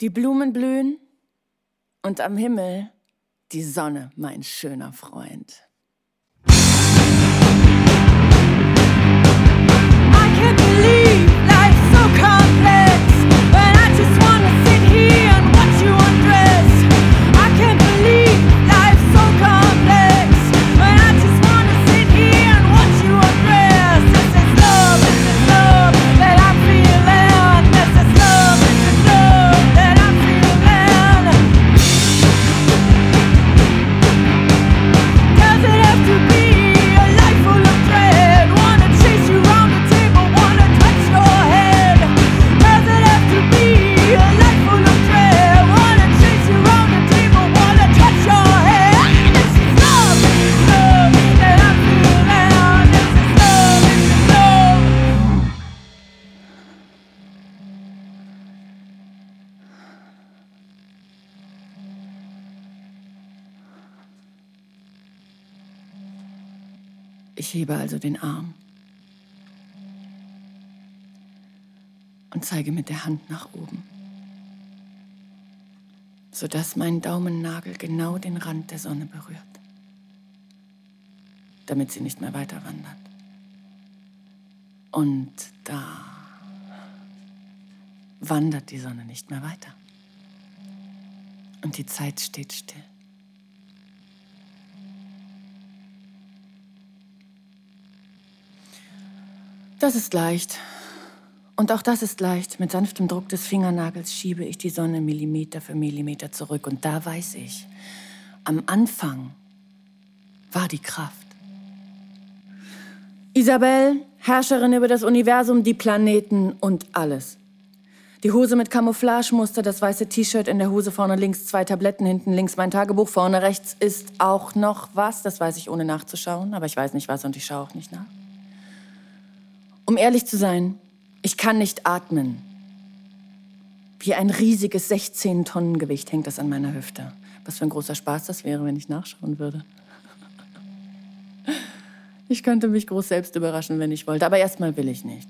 Die Blumen blühen und am Himmel die Sonne, mein schöner Freund. Ich hebe also den Arm und zeige mit der Hand nach oben, sodass mein Daumennagel genau den Rand der Sonne berührt, damit sie nicht mehr weiter wandert. Und da wandert die Sonne nicht mehr weiter. Und die Zeit steht still. Das ist leicht. Und auch das ist leicht. Mit sanftem Druck des Fingernagels schiebe ich die Sonne Millimeter für Millimeter zurück. Und da weiß ich, am Anfang war die Kraft. Isabel, Herrscherin über das Universum, die Planeten und alles. Die Hose mit Camouflagemuster, das weiße T-Shirt in der Hose vorne links, zwei Tabletten hinten links, mein Tagebuch vorne rechts ist auch noch was. Das weiß ich ohne nachzuschauen, aber ich weiß nicht was und ich schaue auch nicht nach. Um ehrlich zu sein, ich kann nicht atmen. Wie ein riesiges 16 Tonnen Gewicht hängt das an meiner Hüfte. Was für ein großer Spaß das wäre, wenn ich nachschauen würde. Ich könnte mich groß selbst überraschen, wenn ich wollte, aber erstmal will ich nicht.